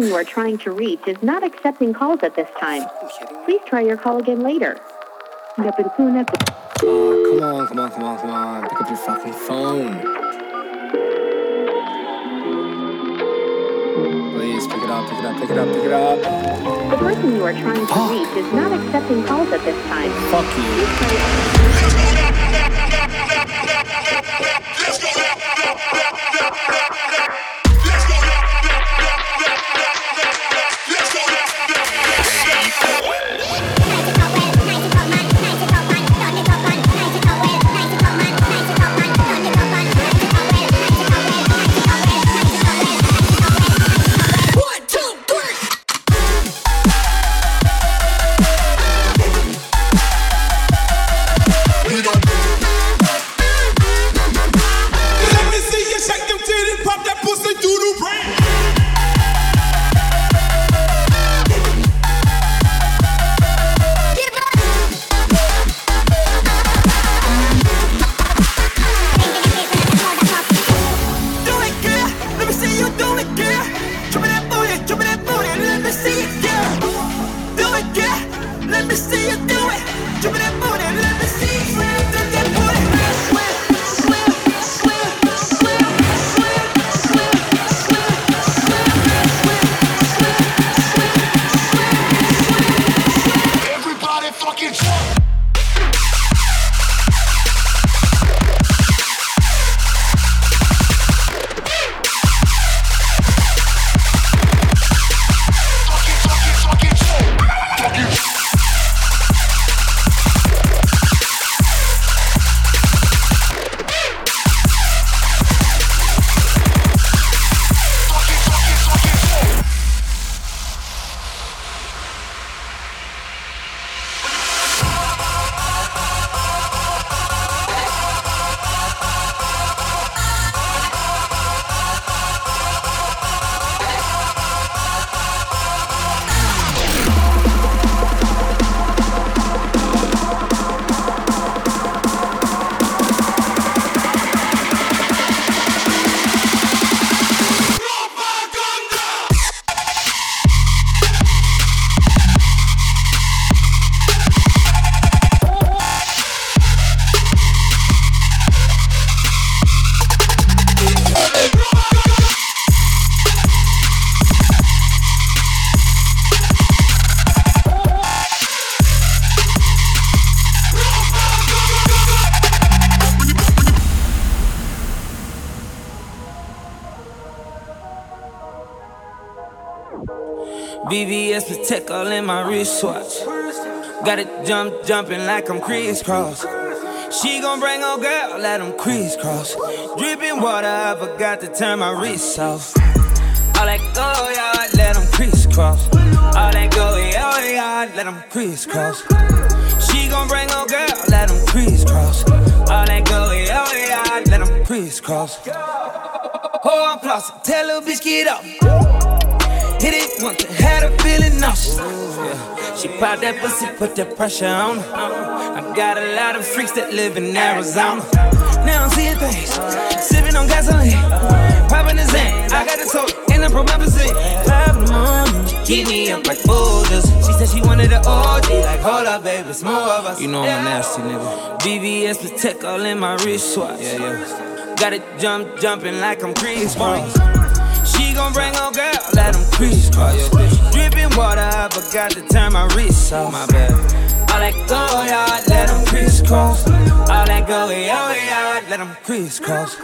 person you are trying to reach is not accepting calls at this time. Please try your call again later. La persona Oh, come on, come on, come on, come on. Pick up your fucking phone. Please pick it up, pick it up, pick it up, pick it up. The person you are trying to Fuck. reach is not accepting calls at this time. Fuck you. Wristwatch. Got it jump, jumping like I'm crisscross. She gon' bring her girl, let them crisscross. Dripping water, I forgot to turn my wrist off. All that go yard, let them crisscross. All that go yard, let them crisscross. She gon' bring her girl, let them crisscross. All that go yard, let them crisscross. Oh, I'm flossing, tell little bitch get up. Hit it once, and had her feeling nauseous. Yeah. She popped that pussy, put that pressure on her. I got a lot of freaks that live in Arizona. Now I'm seeing things, sipping on gasoline, popping the Zan. I got the soul in the promethazine. Five in the morning, keep me up like boulders. She said she wanted an OG, like hold up, baby, it's more of us. You know I'm a nasty nigga. BBS protect all in my wristwatch. Yeah, yeah. Got it jump, jumping like I'm Chris Brown. Gon' bring her girl, let them crisscross. Dripping water, I forgot to turn my wrist off. My bad. All that go yard, let them crisscross. All that go yard, let them crisscross.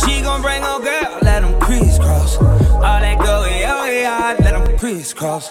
She gon' bring her girl, let them crisscross. All that go yard, let them crisscross.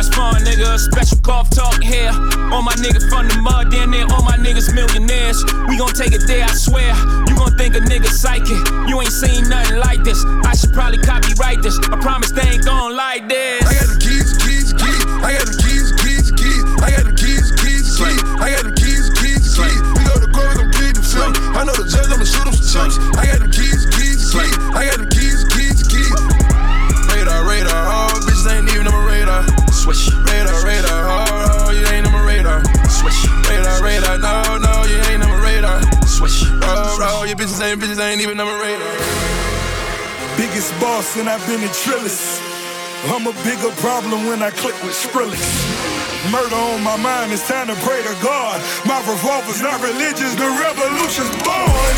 That's fun, nigga. Special cough talk here. All my niggas from the mud, then there. All my niggas millionaires. We gon' take it there, I swear. You gon' think a nigga psychic. You ain't seen nothing like this. I should probably copyright this. I promise they ain't gon' like this. I got the keys, keys, keys. I got the keys, keys, keys. I got the keys, keys, keys. I got the keys, keys, keys. We go to court, we gon' plead the film. I know the judge, I'ma shoot him some chumps. Boss and I've been a trillist. I'm a bigger problem when I click with Skrillex. Murder on my mind, it's time to pray to God. My revolver's not religious, the revolution's born.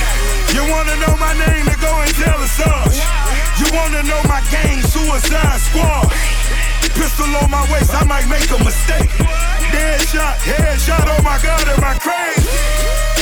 You wanna know my name, then go and tell us us. You wanna know my gang, Suicide Squad. Pistol on my waist, I might make a mistake. Dead shot, head shot, oh my god, am I crazy?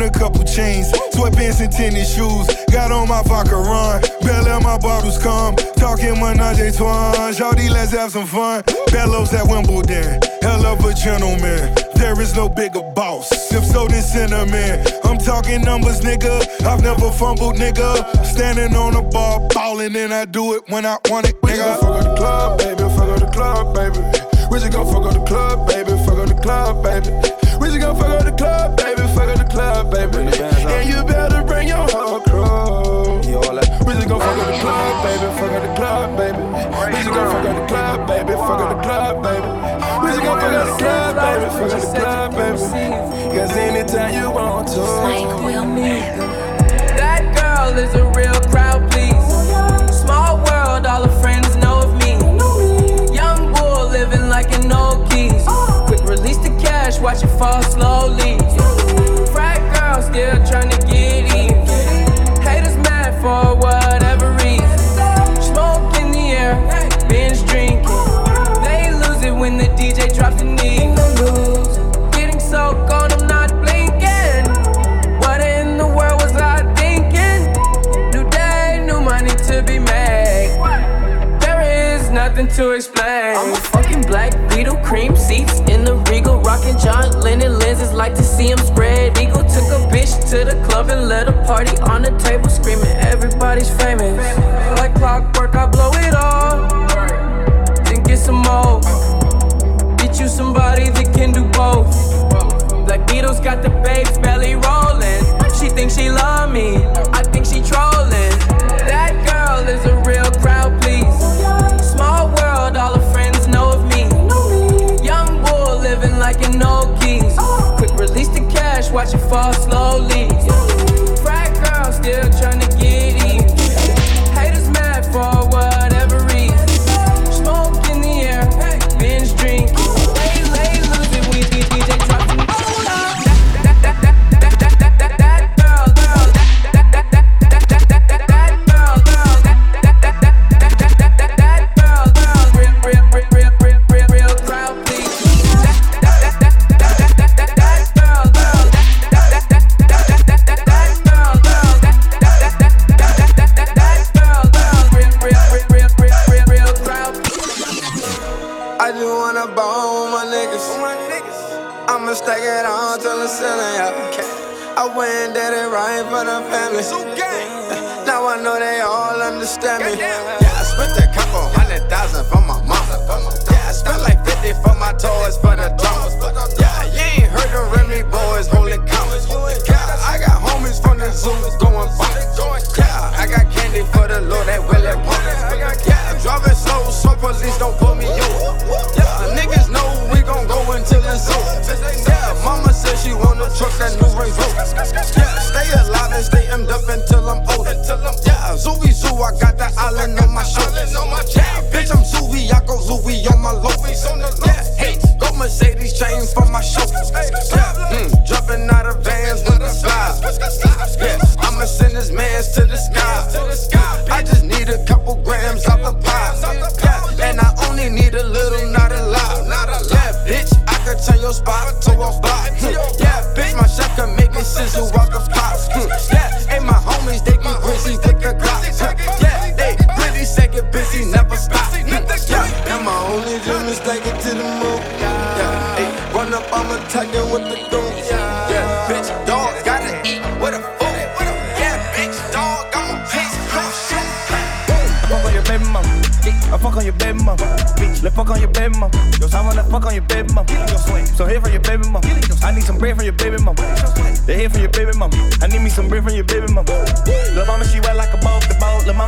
A couple chains, sweatpants and tennis shoes. Got on my vodka run, Bell my bottles come. Talking menage a trois, Shawty, let's have some fun. Bellows at Wimbledon, hell of a gentleman. There is no bigger boss. If so, then cinnamon. I'm talking numbers, nigga. I've never fumbled, nigga. Standing on the bar, ballin', and I do it when I want it, nigga. Fuck up the club, baby. Fuck up the club, baby. We just gon' fuck up the club, baby. Fuck up the club, baby. We just gon' fuck up the club, baby. Fuck up the club, baby. Cause anytime you want to. That girl is a real crowd, please. Small world, all her friends know of me. Young bull living like an old keys. Quick release the cash, watch it fall slowly. Frat girl still trying to regal, rocking John Lennon lenses, like to see him spread eagle. Took a bitch to the club and let a party on the table, screaming everybody's famous. Like clockwork, I blow it all, then get some more. Get you somebody that can do both. Black Beatles got the babes belly rolling. She thinks she love me, I think she trolling. That girl is a watch it fall slowly. Frat girl still trying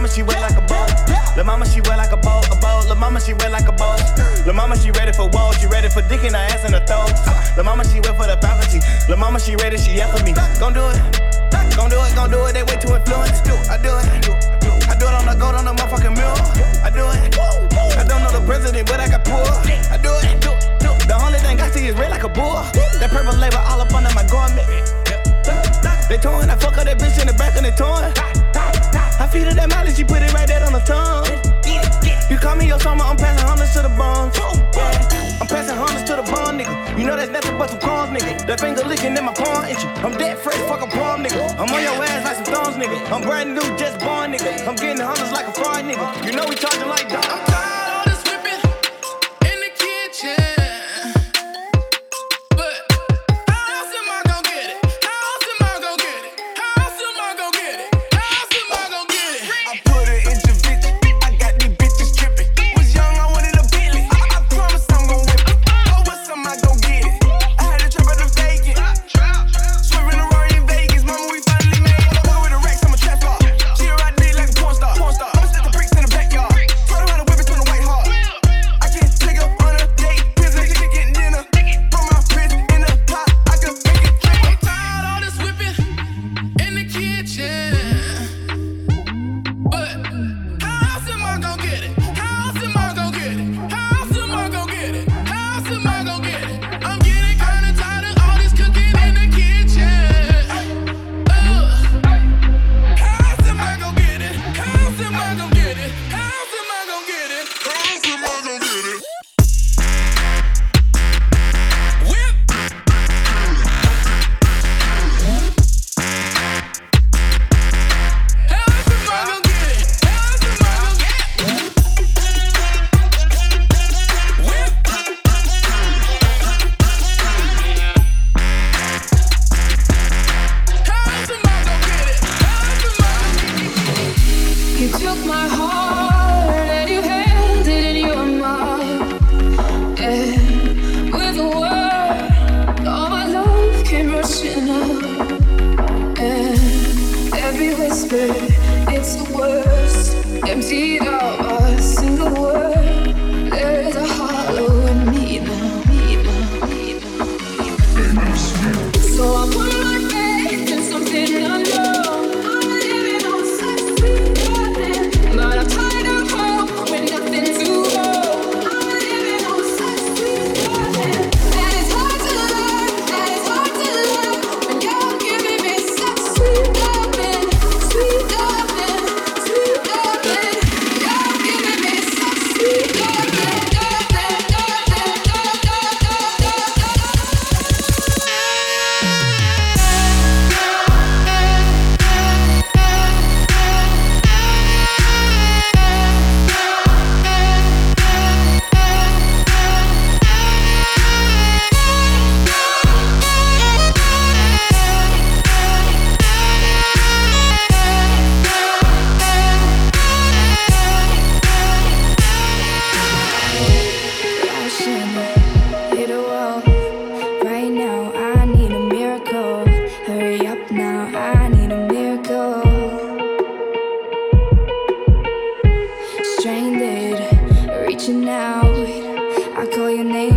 mama, she wet like a boat. Lil' mama, she wet like a boat, a boat. Lil' mama, she wet like a boat. Lil' mama, she ready for walls. She ready for dick in her ass and her throat. Lil' mama, she wet for the faculty. Lil' mama, she ready, she yell for me. Gon' do it. Gon' do it, gon' do it. They way too influenced. I do it. I do it on the gold on the motherfucking mirror. I do it. I don't know the president, but I got poor. I do it. The only thing I see is red like a bull. That purple label all up under my garment. They torn, I fuck up that bitch in the back and they torn. I feed her that mileage, she put it right there on the tongue. You call me your summer, I'm passing hundreds to the. Yeah. I'm passing hundreds to the bond, nigga. You know that's nothing but some crumbs, nigga. That finger licking in my palm, itchy. I'm dead fresh, fuck a palm, nigga. I'm on your ass like some thongs, nigga. I'm brand new, just born, nigga. I'm getting hundreds like a fraud, nigga. You know we charging like dogs.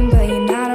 But you're not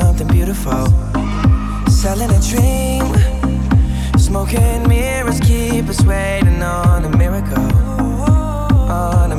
something beautiful. Selling a dream, smoking mirrors keep us waiting on a miracle. On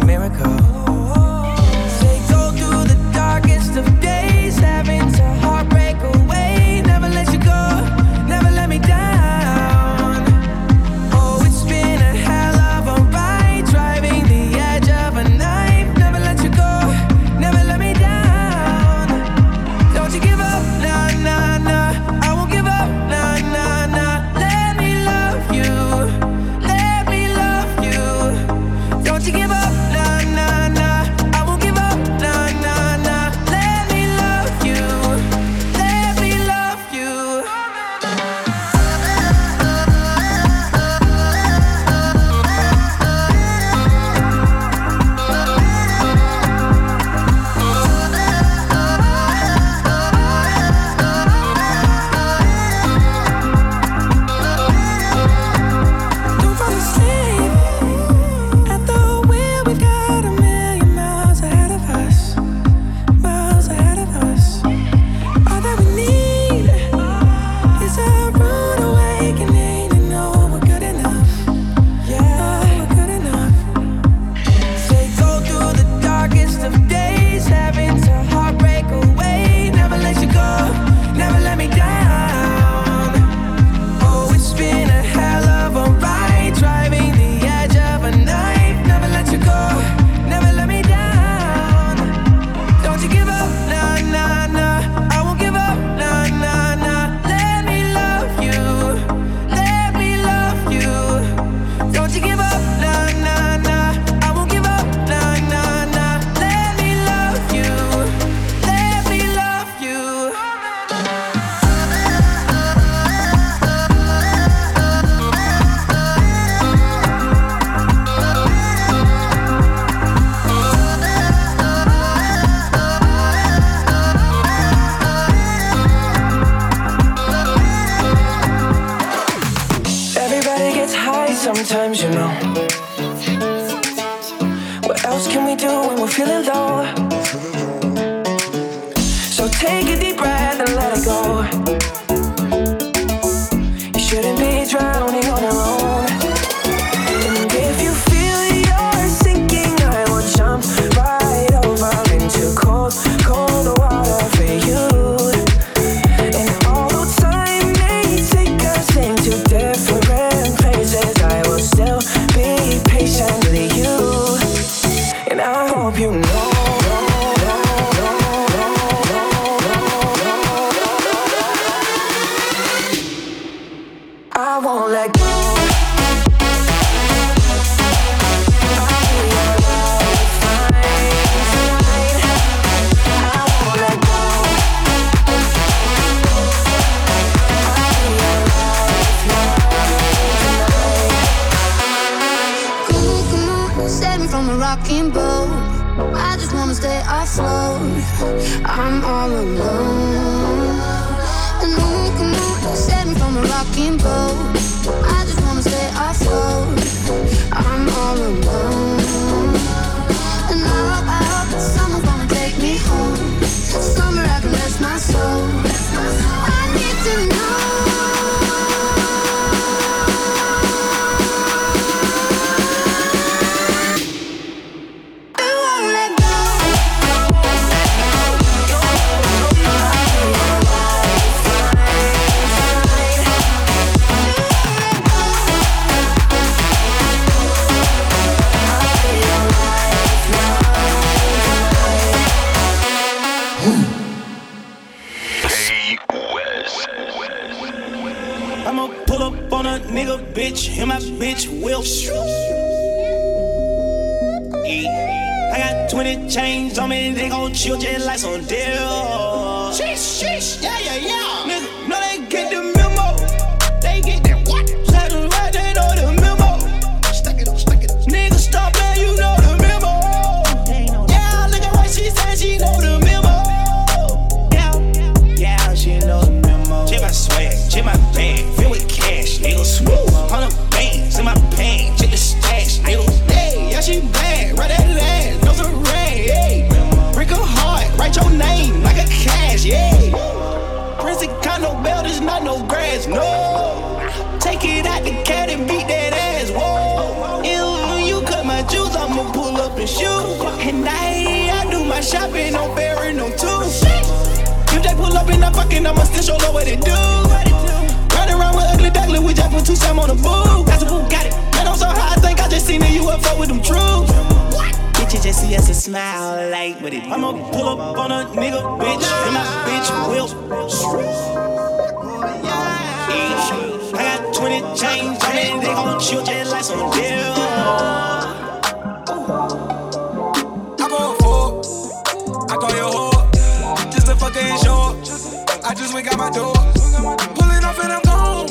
door. Pulling off and I'm gone.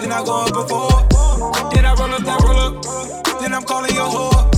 Then I go up before. Then I roll up, that roll up. Then I'm calling your whore.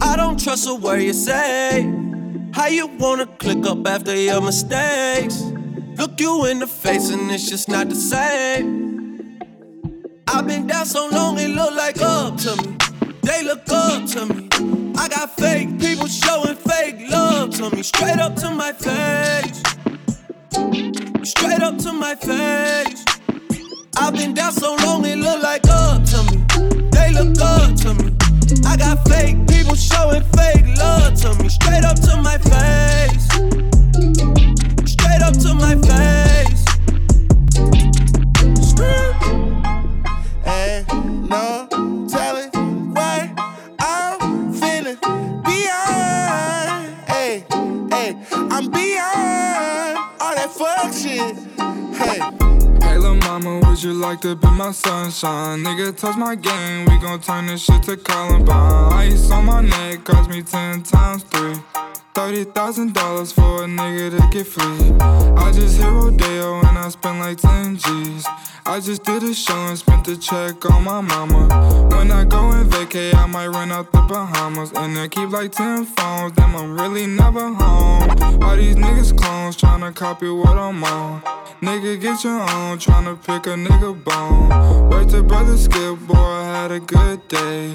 I don't trust a word you say. How you wanna click up after your mistakes? Look you in the face and it's just not the same. I've been down so long it look like up to me. They look up to me. I got fake people showing fake love to me. Straight up to my face. Straight up to my face. I've been down so long it look like up to me. They look up to me. I got fake people showing fake love to me. Straight up to my face. Straight up to my face. And no telling what I'm feeling beyond. Hey, hey, I'm beyond all that fuck shit. Hey. Lil' mama, would you like to be my sunshine? Nigga, touch my game, we gon' turn this shit to Columbine. Ice on my neck cost me ten times three. Thirty thousand dollars for a nigga to get free. I just hit Rodeo and I spent like ten G's. I just did a show and spent the check on my mama. When I go and vacay, I might run out the Bahamas. And I keep like 10 phones, damn, I'm really never home. All these niggas clones tryna copy what I'm on. Nigga, get your own, tryna pick a nigga bone. Wait to brother Skip, boy, I had a good day.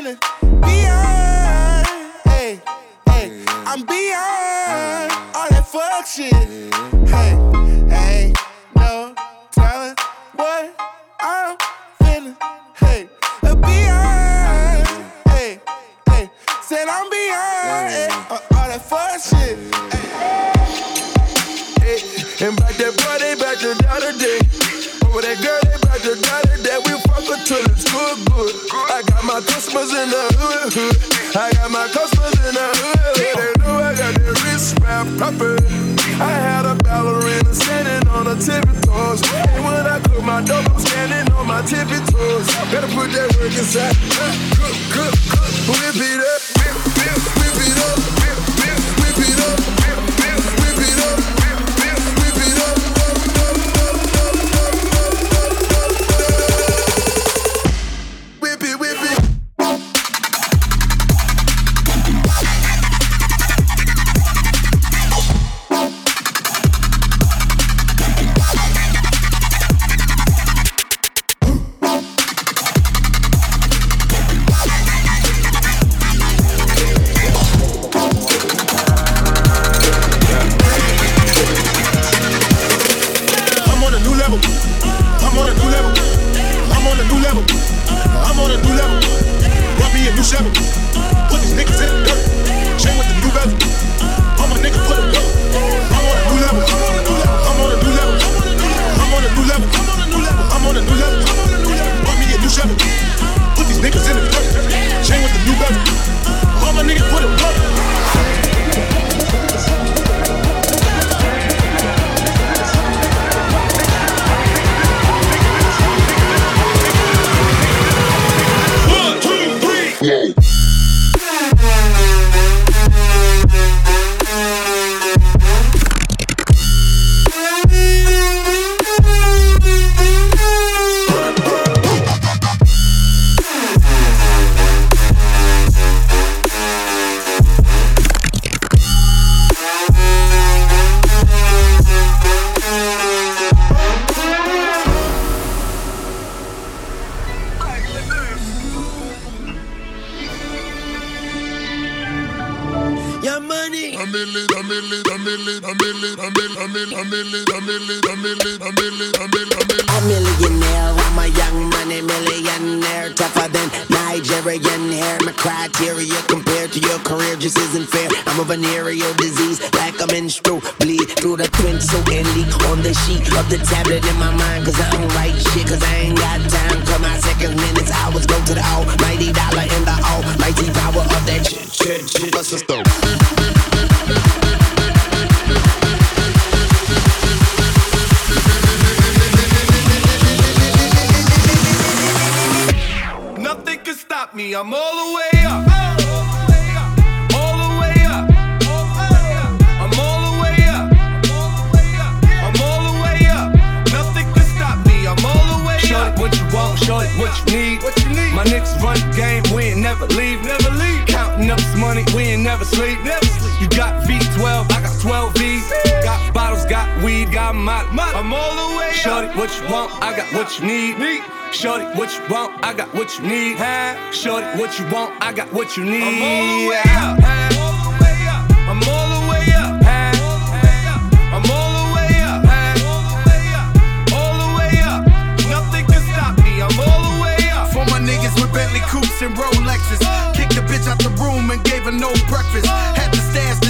feeling beyond. Hey, hey, I'm beyond all that fuck shit. Hey, hey, no telling what I'm feeling. Hey, beyond. Hey, hey, said I'm beyond hey, eh, all that fuck shit. Customers in the hood. I got my customers in the hood. They know I got that wrist wrap proper. I had a ballerina standing on her tippy toes. And when I cook my dope, I'm standing on my tippy toes. Better put that work inside. Cook, cook, cook. Whip it up, tougher than Nigerian hair. My criteria compared to your career just isn't fair. I'm a venereal disease, like a menstrual bleed through the twin so leak on the sheet of the tablet in my mind. Cause I don't write shit, cause I ain't got time. Cause my second minutes, I hours go to the almighty dollar and the almighty power of that shit, shit, shit. System. I'm all the way up. What you want, what you need. What you need? My niggas run the game, we ain't never leave. Never leave. Counting up this money, we ain't never sleep. Never sleep. You got V12, I got 12 V's. Got bottles, got got my. I'm all the way Shorty, up. what you want, I got what you need. Need. Shorty, what you want, I got what you need. Huh? Shorty, what you want, I got what you need. I'm all the way up. All the way up. I'm all the way up. I'm all the way up. All the way up. Nothing can stop me. I'm all the way up. For my niggas with Bentley coupes and Rolexes. Uh. Kicked the bitch out the room and gave her no breakfast. Uh. Had to stash the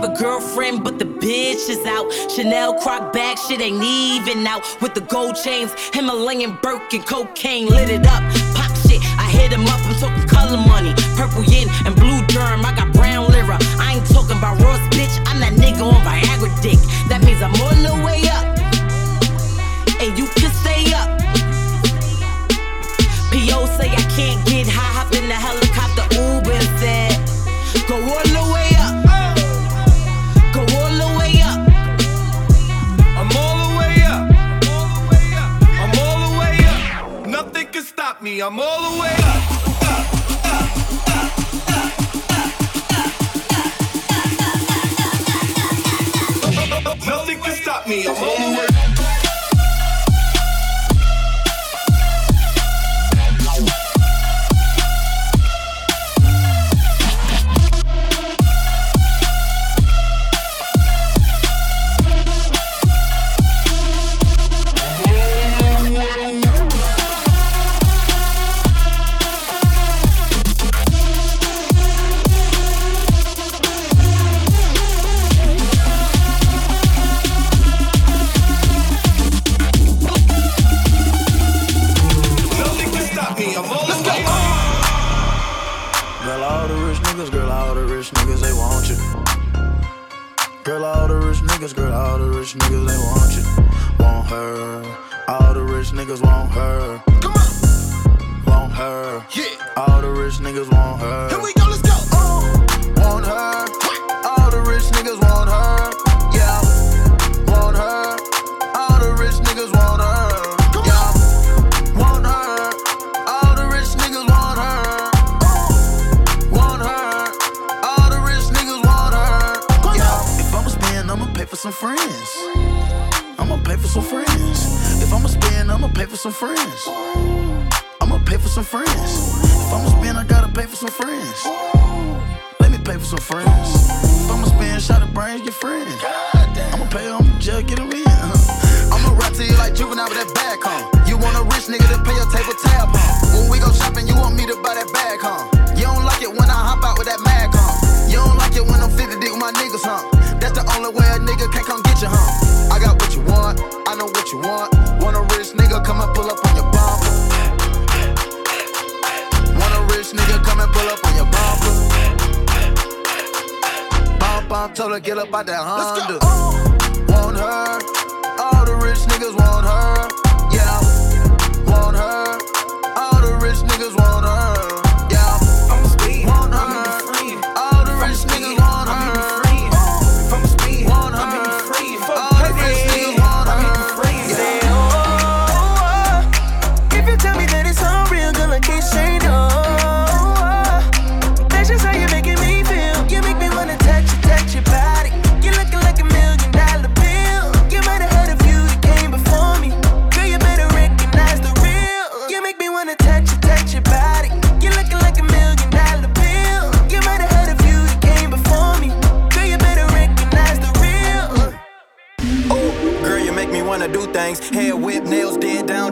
have a girlfriend, but the bitch is out. Chanel croc bag, shit ain't even out. With the gold chains, Himalayan Birkin, cocaine lit it up. Pop shit, I hit him up. I'm talking color money, purple yin and blue germ. I got brown lira. I ain't talking about Ross, bitch. I'm that nigga on Viagra dick. Some friends. I'ma pay for some friends. If I'ma spend, I gotta pay for some friends. Let me pay for some friends. If I'ma spend, shot of brains, your friend. I'ma pay them, just get them in. Uh-huh. I'ma rap to you like juvenile with that bag, huh? You want a rich nigga to pay your table tab, huh? When we go shopping, you want me to buy that bag, huh? You don't like it when I hop out with that mag, huh? You don't like it when I'm 50 deep with my niggas, huh? Told her get up out that Honda. Want her, all the rich niggas want her. Yeah, want her.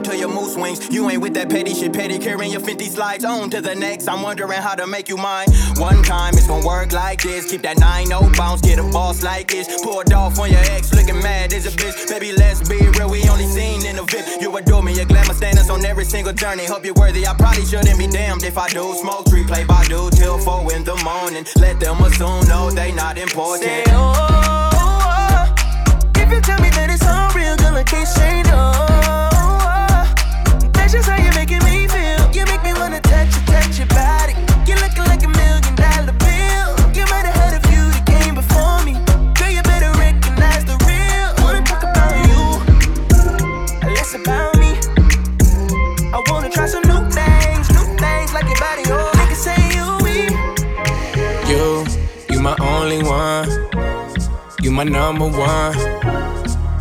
To your moose wings. You ain't with that petty shit, petty carrying your 50 slides on to the next. I'm wondering how to make you mine. One time it's gonna work like this. Keep that 9 0 bounce, get a boss like this. Poured off on your ex, looking mad as a bitch. Baby, let's be real, we only seen in the VIP. You adore me, your glamour standards on every single journey. Hope you're worthy, I probably shouldn't be damned if I do. Smoke three, play by do till 4 in the morning. Let them assume, no, they not important. Say, oh, oh, oh. If you tell me that it's all real, girl, I can't say no. That's just how you're making me feel. You make me wanna touch you, touch your body. You're looking like a million dollar bill. You might have heard a few that came before me. Girl, you better recognize the real. Wanna talk about you, less about me. I wanna try some new things, new things like your body. Oh, niggas say you weak. You, you my only one. You my number one.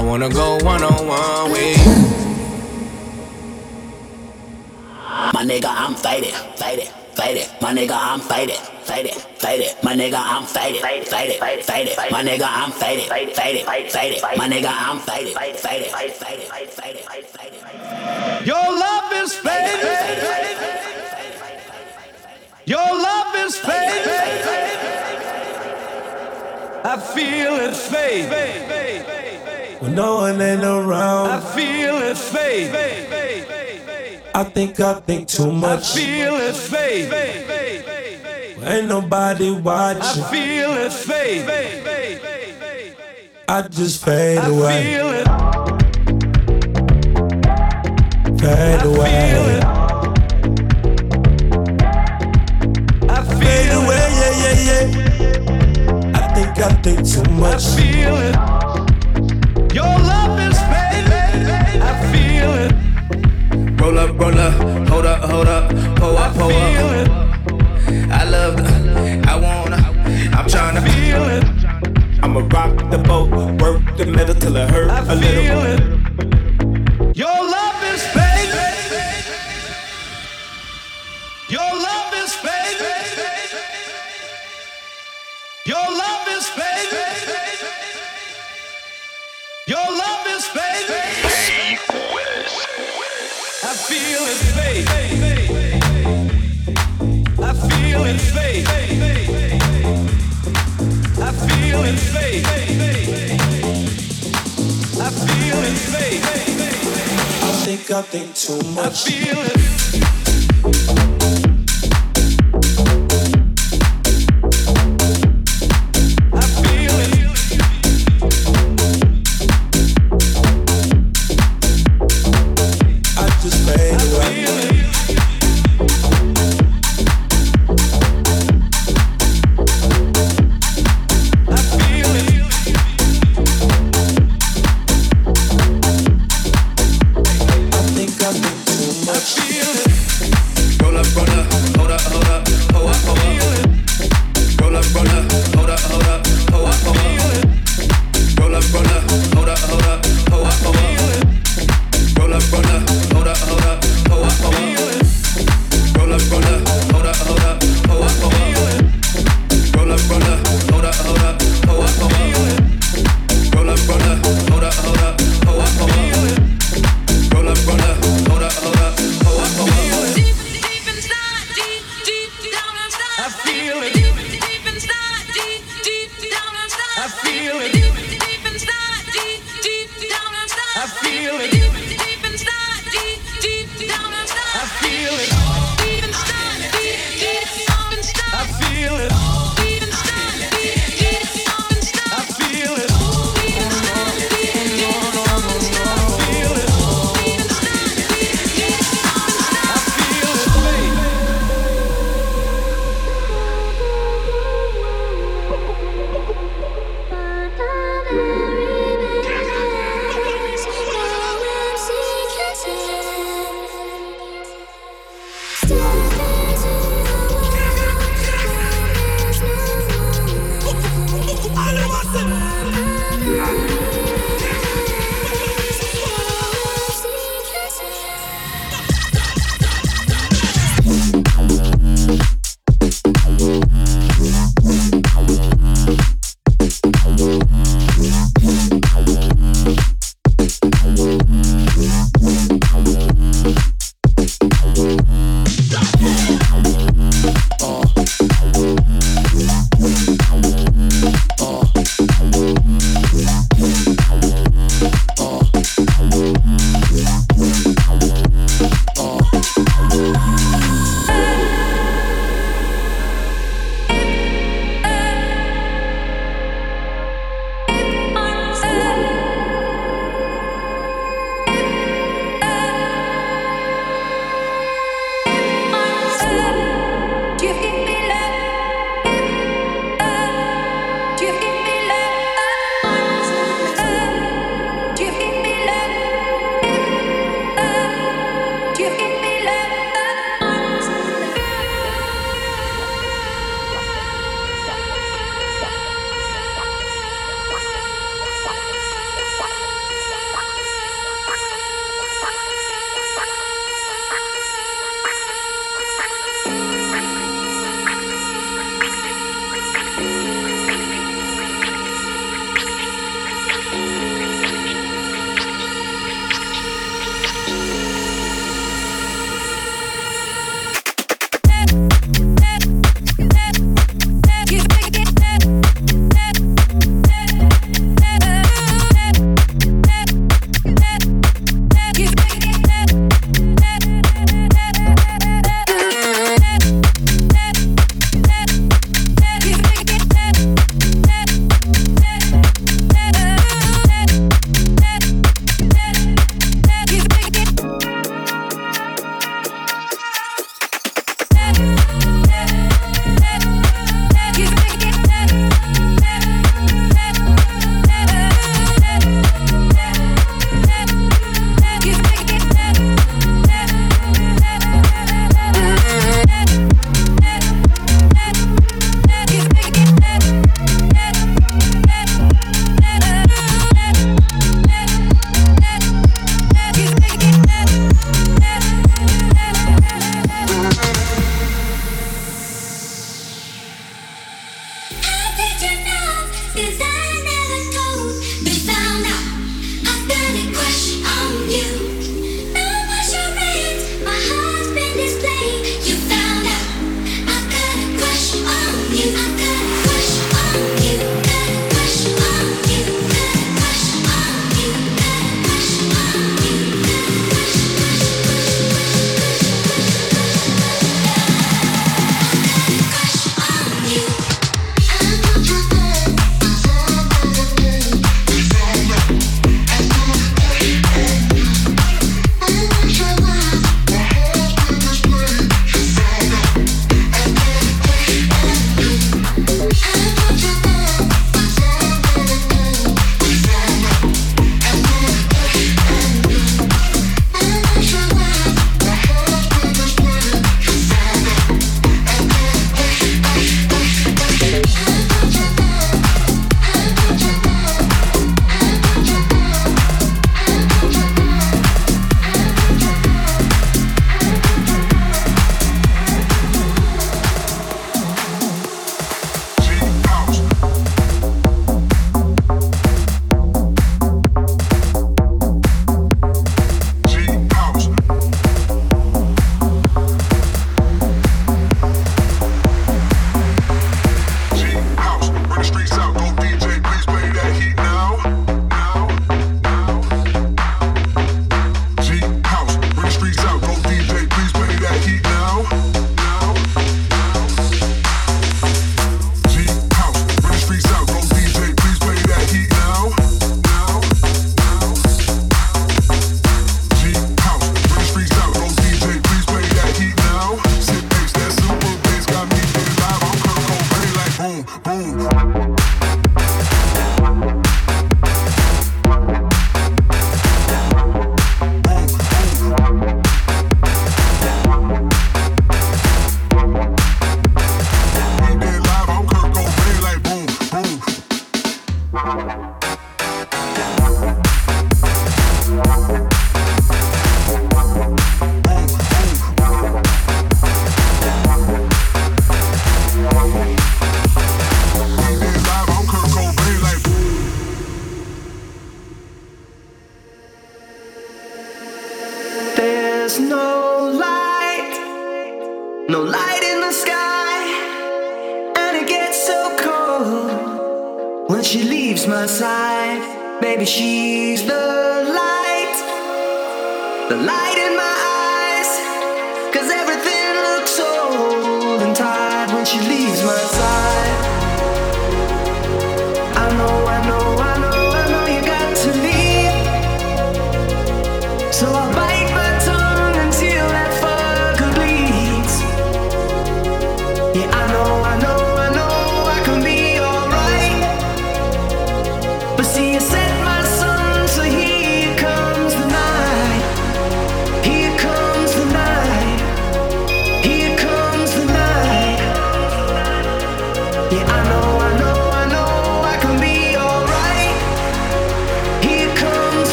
I wanna go one on one with you. My nigga, I'm faded, faded, faded. My nigga, I'm faded, faded, faded. My nigga, I'm faded, faded, faded. My nigga, I'm faded, faded, faded. My nigga, I'm faded, faded, faded, faded. Your love is fading. Your love is fading. I feel it fade. When no one ain't around, I feel it fade. I think I think too much. I feel it fade. Ain't nobody watching. I feel it fade. I just fade I away, feel it. fade away, I fade away. Yeah, yeah, yeah. I think I think too much. feel it. Your love is fading. I feel it. Roll up, roll up, hold up, hold up, pull up, pull Feel up. it. I love the, I wanna, I'm tryna Feel it. I'ma rock the boat, work the middle till it hurt I a little. feel it. Your love is fading. Your love is fading. Your love is fading. Your love is fading. I feel it fade. I feel it fade. I feel it fade. I feel it fade. I think I think too much. I feel it.